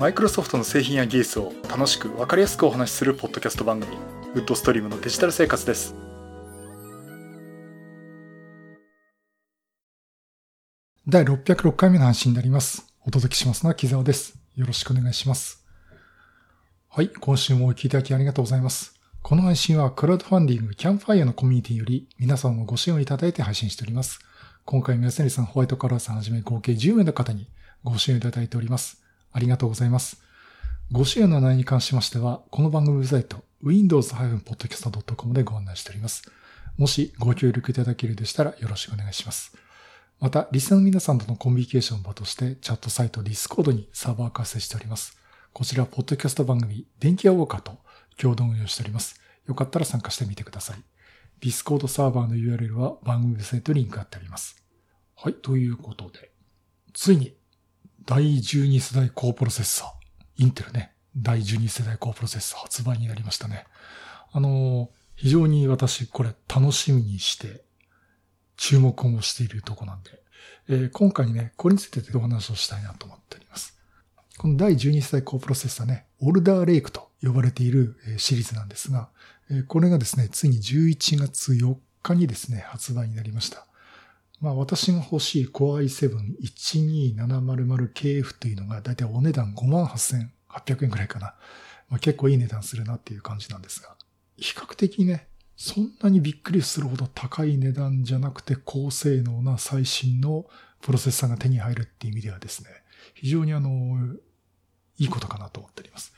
マイクロソフトの製品や技術を楽しく分かりやすくお話しするポッドキャスト番組ウッドストリームのデジタル生活です。第606回目の配信になります。お届けしますのは木沢です。よろしくお願いします。はい今週もお聞きいただきありがとうございます。この配信はクラウドファンディングキャンファイアのコミュニティより皆さんのご支援をいただいて配信しております。今回も安成さん、ホワイトカラーさんはじめ合計10名の方にご支援いただいております。ありがとうございます。ご支援の内容に関しましては、この番組サイト、windows-podcast.com でご案内しております。もしご協力いただけるでしたらよろしくお願いします。また、リスナーの皆さんとのコミュニケーション場として、チャットサイト Discord にサーバー化成しております。こちら、ポッドキャスト番組、電気屋ウォーカーと共同運用しております。よかったら参加してみてください。Discord サーバーの URL は番組サイトにリンク貼ってあります。はい、ということで、ついに第12世代高プロセッサー、インテルね、第12世代高プロセッサー発売になりましたね。あの、非常に私これ楽しみにして注目をしているとこなんで、えー、今回ね、これについてお話をしたいなと思っております。この第12世代高プロセッサーね、オルダーレイクと呼ばれているシリーズなんですが、これがですね、ついに11月4日にですね、発売になりました。まあ私が欲しい Core i7-12700KF というのがだいたいお値段58,800円くらいかな。まあ、結構いい値段するなっていう感じなんですが。比較的ね、そんなにびっくりするほど高い値段じゃなくて高性能な最新のプロセッサーが手に入るっていう意味ではですね、非常にあの、いいことかなと思っております。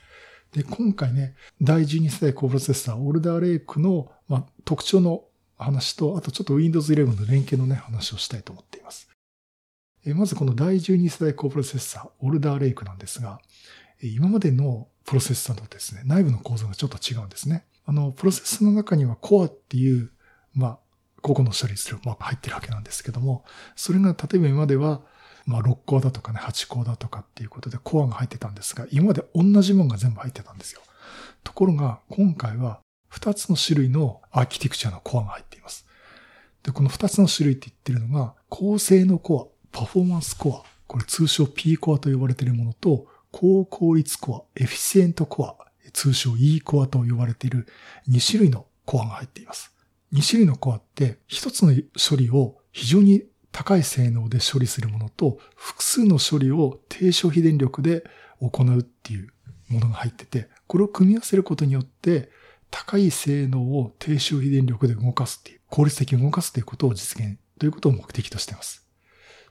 で、今回ね、第12世代高プロセッサー、オルダーレイクの、まあ、特徴の話と、あとちょっと Windows 11の連携のね、話をしたいと思っています。えまずこの第12世代高プロセッサー、オルダーレイクなんですが、今までのプロセッサーとですね、内部の構造がちょっと違うんですね。あの、プロセッサーの中にはコアっていう、まあ、個々の処理する、まあ、入ってるわけなんですけども、それが例えば今までは、まあ、6コアだとかね、8コアだとかっていうことでコアが入ってたんですが、今まで同じものが全部入ってたんですよ。ところが、今回は2つの種類のアーキテクチャのコアが入っています。で、この2つの種類って言ってるのが、高性能コア、パフォーマンスコア、これ通称 P コアと呼ばれているものと、高効率コア、エフィシエントコア、通称 E コアと呼ばれている2種類のコアが入っています。2種類のコアって1つの処理を非常に高い性能で処理するものと複数の処理を低消費電力で行うっていうものが入ってて、これを組み合わせることによって高い性能を低消費電力で動かすっていう、効率的に動かすということを実現ということを目的としています。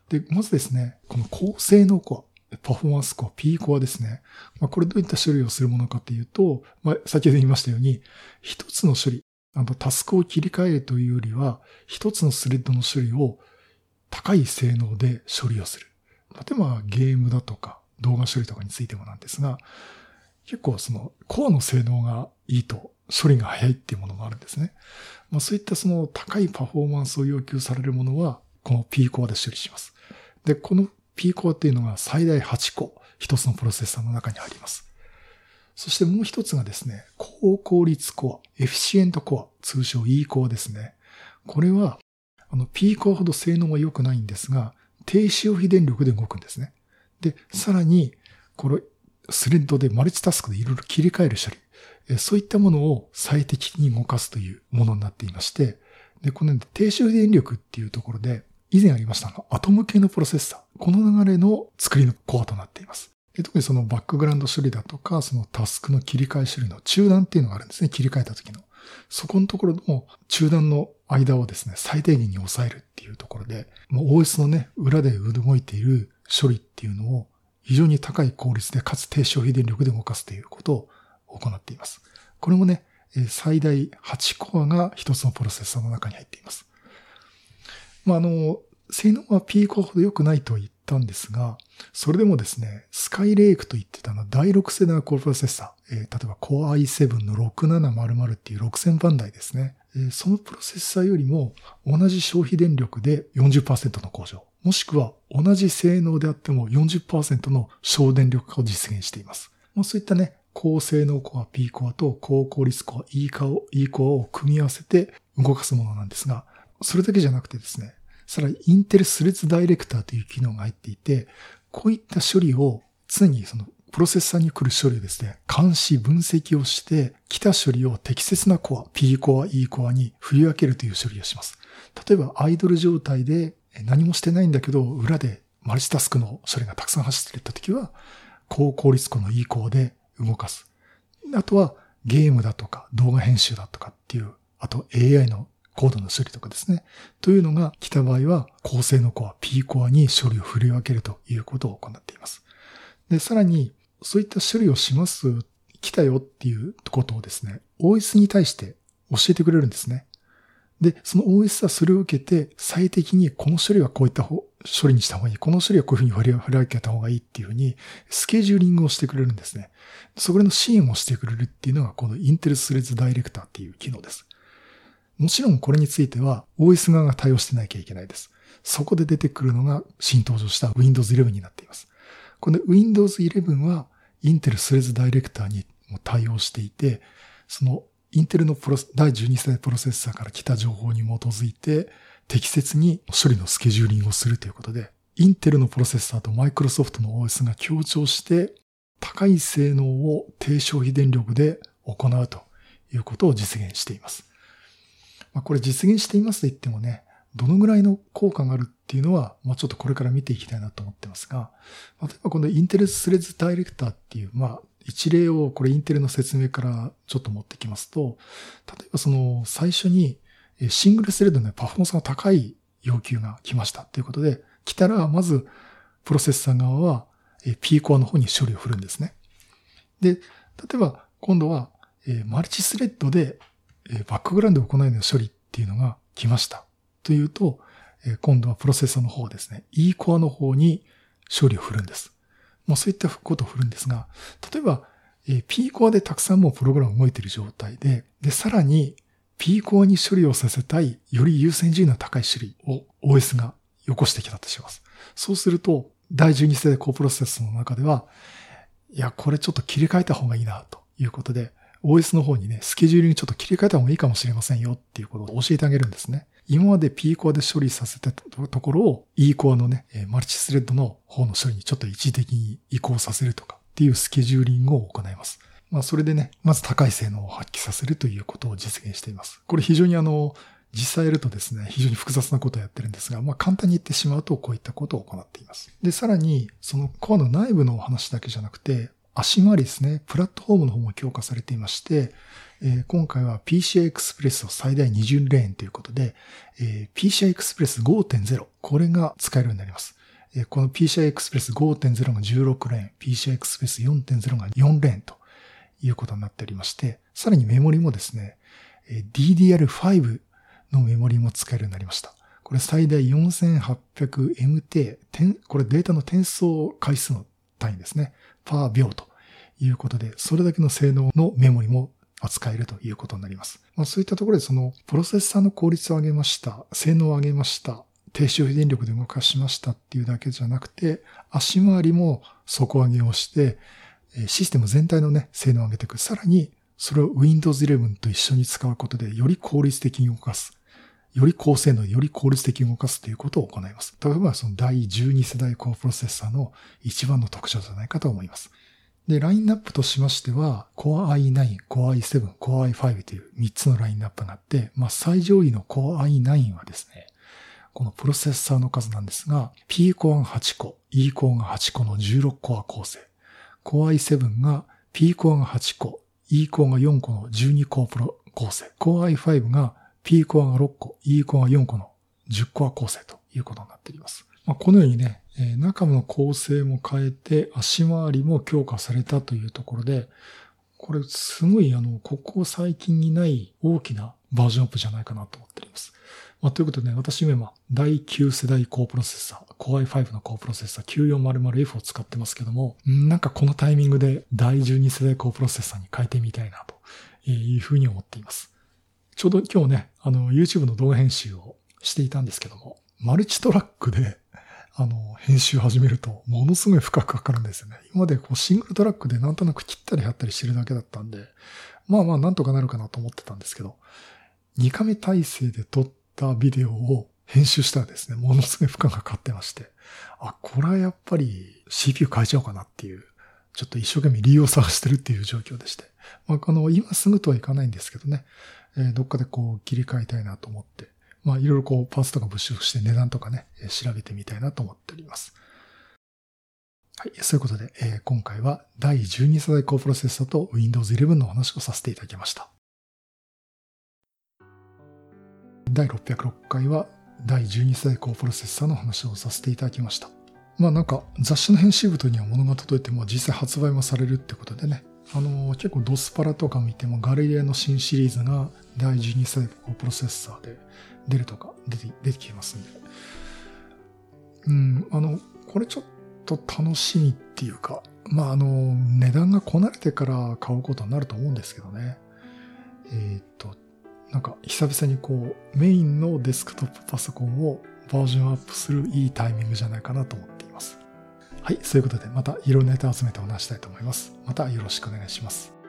で、まずですね、この高性能コア、パフォーマンスコア、P コアですね。まあ、これどういった処理をするものかというと、まあ、先ほど言いましたように、一つの処理、あの、タスクを切り替えるというよりは、一つのスレッドの処理を高い性能で処理をする。例えばゲームだとか動画処理とかについてもなんですが、結構そのコアの性能がいいと処理が早いっていうものもあるんですね。まあ、そういったその高いパフォーマンスを要求されるものは、この P コアで処理します。で、この P コアっていうのが最大8個、一つのプロセッサーの中に入ります。そしてもう一つがですね、高効率コア、エフィシエントコア、通称 E コアですね。これは、あの P コアほど性能は良くないんですが、低消費電力で動くんですね。で、さらに、これ、スレッドでマルチタスクでいろいろ切り替える処理。そういったものを最適に動かすというものになっていまして、で、この低周電力っていうところで、以前ありましたが、アトム系のプロセッサー。この流れの作りのコアとなっています。で特にそのバックグラウンド処理だとか、そのタスクの切り替え処理の中断っていうのがあるんですね。切り替えた時の。そこのところの中断の間をですね、最低限に抑えるっていうところで、もう OS のね、裏で動いている処理っていうのを非常に高い効率でかつ低消費電力で動かすということを行っています。これもね、最大8コアが一つのプロセッサーの中に入っています。まあ、あの、性能は P コアほど良くないと言ったんですが、それでもですね、スカイレイクと言ってたの第6世代のコアプロセッサー、えー、例えば Core i7 の6700っていう6000番台ですね、えー、そのプロセッサーよりも同じ消費電力で40%の向上、もしくは同じ性能であっても40%の省電力化を実現しています。まあ、そういったね、高性能コア P コアと高効率コア E コアを E コアを組み合わせて動かすものなんですが、それだけじゃなくてですね、さらにインテルスレッズダイレクターという機能が入っていて、こういった処理を常にそのプロセッサーに来る処理をですね、監視、分析をして、来た処理を適切なコア、P コア、E コアに振り分けるという処理をします。例えば、アイドル状態で何もしてないんだけど、裏でマルチタスクの処理がたくさん走っていったときは、高効率コの E コアで動かす。あとは、ゲームだとか動画編集だとかっていう、あと AI のコードの処理とかですね。というのが来た場合は、高性能コア、P コアに処理を振り分けるということを行っています。で、さらに、そういった処理をします、来たよっていうことをですね、OS に対して教えてくれるんですね。で、その OS はそれを受けて、最適にこの処理はこういった処理にした方がいい。この処理はこういうふうに振り分けた方がいいっていうふうに、スケジューリングをしてくれるんですね。それの支援をしてくれるっていうのが、このインテルスレッズダイレクターっていう機能です。もちろんこれについては OS 側が対応してなきゃいけないです。そこで出てくるのが新登場した Windows 11になっています。この Windows 11はインテルスレッズダイレクターにも対応していて、そのインテルのプロ第12世代プロセッサーから来た情報に基づいて、適切に処理のスケジューリングをするということで、インテルのプロセッサーとマイクロソフトの OS が協調して、高い性能を低消費電力で行うということを実現しています。まあ、これ実現していますと言ってもね、どのぐらいの効果があるっていうのは、まあ、ちょっとこれから見ていきたいなと思ってますが、例えばこのインテルスレッズダイレクターっていう、まあ、一例をこれインテルの説明からちょっと持ってきますと、例えばその最初にシングルスレッドのパフォーマンスが高い要求が来ましたということで、来たらまずプロセッサー側は P コアの方に処理を振るんですね。で、例えば今度はマルチスレッドでバックグラウンドを行うような処理っていうのが来ました。というと、今度はプロセッサーの方ですね、E コアの方に処理を振るんです。もうそういったことを振るんですが、例えば、え P コアでたくさんもうプログラム動いている状態で、で、さらに P コアに処理をさせたい、より優先順位の高い種類を OS がよこしてきたとします。そうすると、第12世代高プロセスの中では、いや、これちょっと切り替えた方がいいな、ということで、OS の方にね、スケジュールにちょっと切り替えた方がいいかもしれませんよっていうことを教えてあげるんですね。今まで P コアで処理させてたところを E コアのね、マルチスレッドの方の処理にちょっと一時的に移行させるとかっていうスケジューリングを行います。まあそれでね、まず高い性能を発揮させるということを実現しています。これ非常にあの、実際やるとですね、非常に複雑なことをやってるんですが、まあ簡単に言ってしまうとこういったことを行っています。で、さらに、そのコアの内部のお話だけじゃなくて、足回りですね、プラットフォームの方も強化されていまして、え、今回は PCI Express を最大20レーンということで、え、PCI Express 5.0、これが使えるようになります。え、この PCI Express 5.0が16レーン、PCI Express 4.0が4レーンということになっておりまして、さらにメモリもですね、DDR5 のメモリも使えるようになりました。これ最大 4800MT、これデータの転送回数の単位ですね。パー秒ということで、それだけの性能のメモリも扱えるということになります。まあ、そういったところでそのプロセッサーの効率を上げました、性能を上げました、低消費電力で動かしましたっていうだけじゃなくて、足回りも底上げをして、システム全体のね、性能を上げていく。さらに、それを Windows 11と一緒に使うことで、より効率的に動かす。より高性能、より効率的に動かすということを行います。例えば、その第12世代高プロセッサーの一番の特徴じゃないかと思います。で、ラインナップとしましては、Core i9、Core i7、Core i5 という3つのラインナップがあって、まあ、最上位の Core i9 はですね、このプロセッサーの数なんですが、P コアが8個、E コアが8個の16コア構成。Core i7 が P コアが8個、E コアが4個の12コアプロ構成。Core i5 が P コアが6個、E コアが4個の10コア構成ということになっています。まあ、このようにね、え中の構成も変えて足回りも強化されたというところで、これすごいあの、ここ最近にない大きなバージョンアップじゃないかなと思っております。まあ、ということで、ね、私今、第9世代高プロセッサー、Core i5 の高プロセッサー 9400F を使ってますけども、なんかこのタイミングで第12世代高プロセッサーに変えてみたいなというふうに思っています。ちょうど今日ね、あの、YouTube の動画編集をしていたんですけども、マルチトラックであの、編集始めると、ものすごい深くかかるんですよね。今までこうシングルトラックでなんとなく切ったり貼ったりしてるだけだったんで、まあまあなんとかなるかなと思ってたんですけど、2カメ体制で撮ったビデオを編集したらですね、ものすごい負荷がかかってまして、あ、これはやっぱり CPU 変えちゃおうかなっていうちょっと一生懸命理由を探してるっていう状況でして。まあ、この、今すぐとはいかないんですけどね、えー、どっかでこう切り替えたいなと思って、まあ、いろいろこう、パーツとか物色して値段とかね、え調べてみたいなと思っております。はい。そういうことで、えー、今回は第12世代高プロセッサと Windows 11のお話をさせていただきました。第606回は第12世代高プロセッサの話をさせていただきました。まあなんか雑誌の編集部とには物が届いても実際発売もされるってことでね、あのー、結構ドスパラとか見てもガレリアの新シリーズが第12世代プロセッサーで出るとか出て出てきますんで。うん、あの、これちょっと楽しみっていうか、まああの、値段がこなれてから買うことになると思うんですけどね。えっ、と、なんか久々にこうメインのデスクトップパソコンをバージョンアップするいいタイミングじゃないかなと思って。はい、そういうことでまたいろんなネタを集めてお話したいと思います。またよろしくお願いします。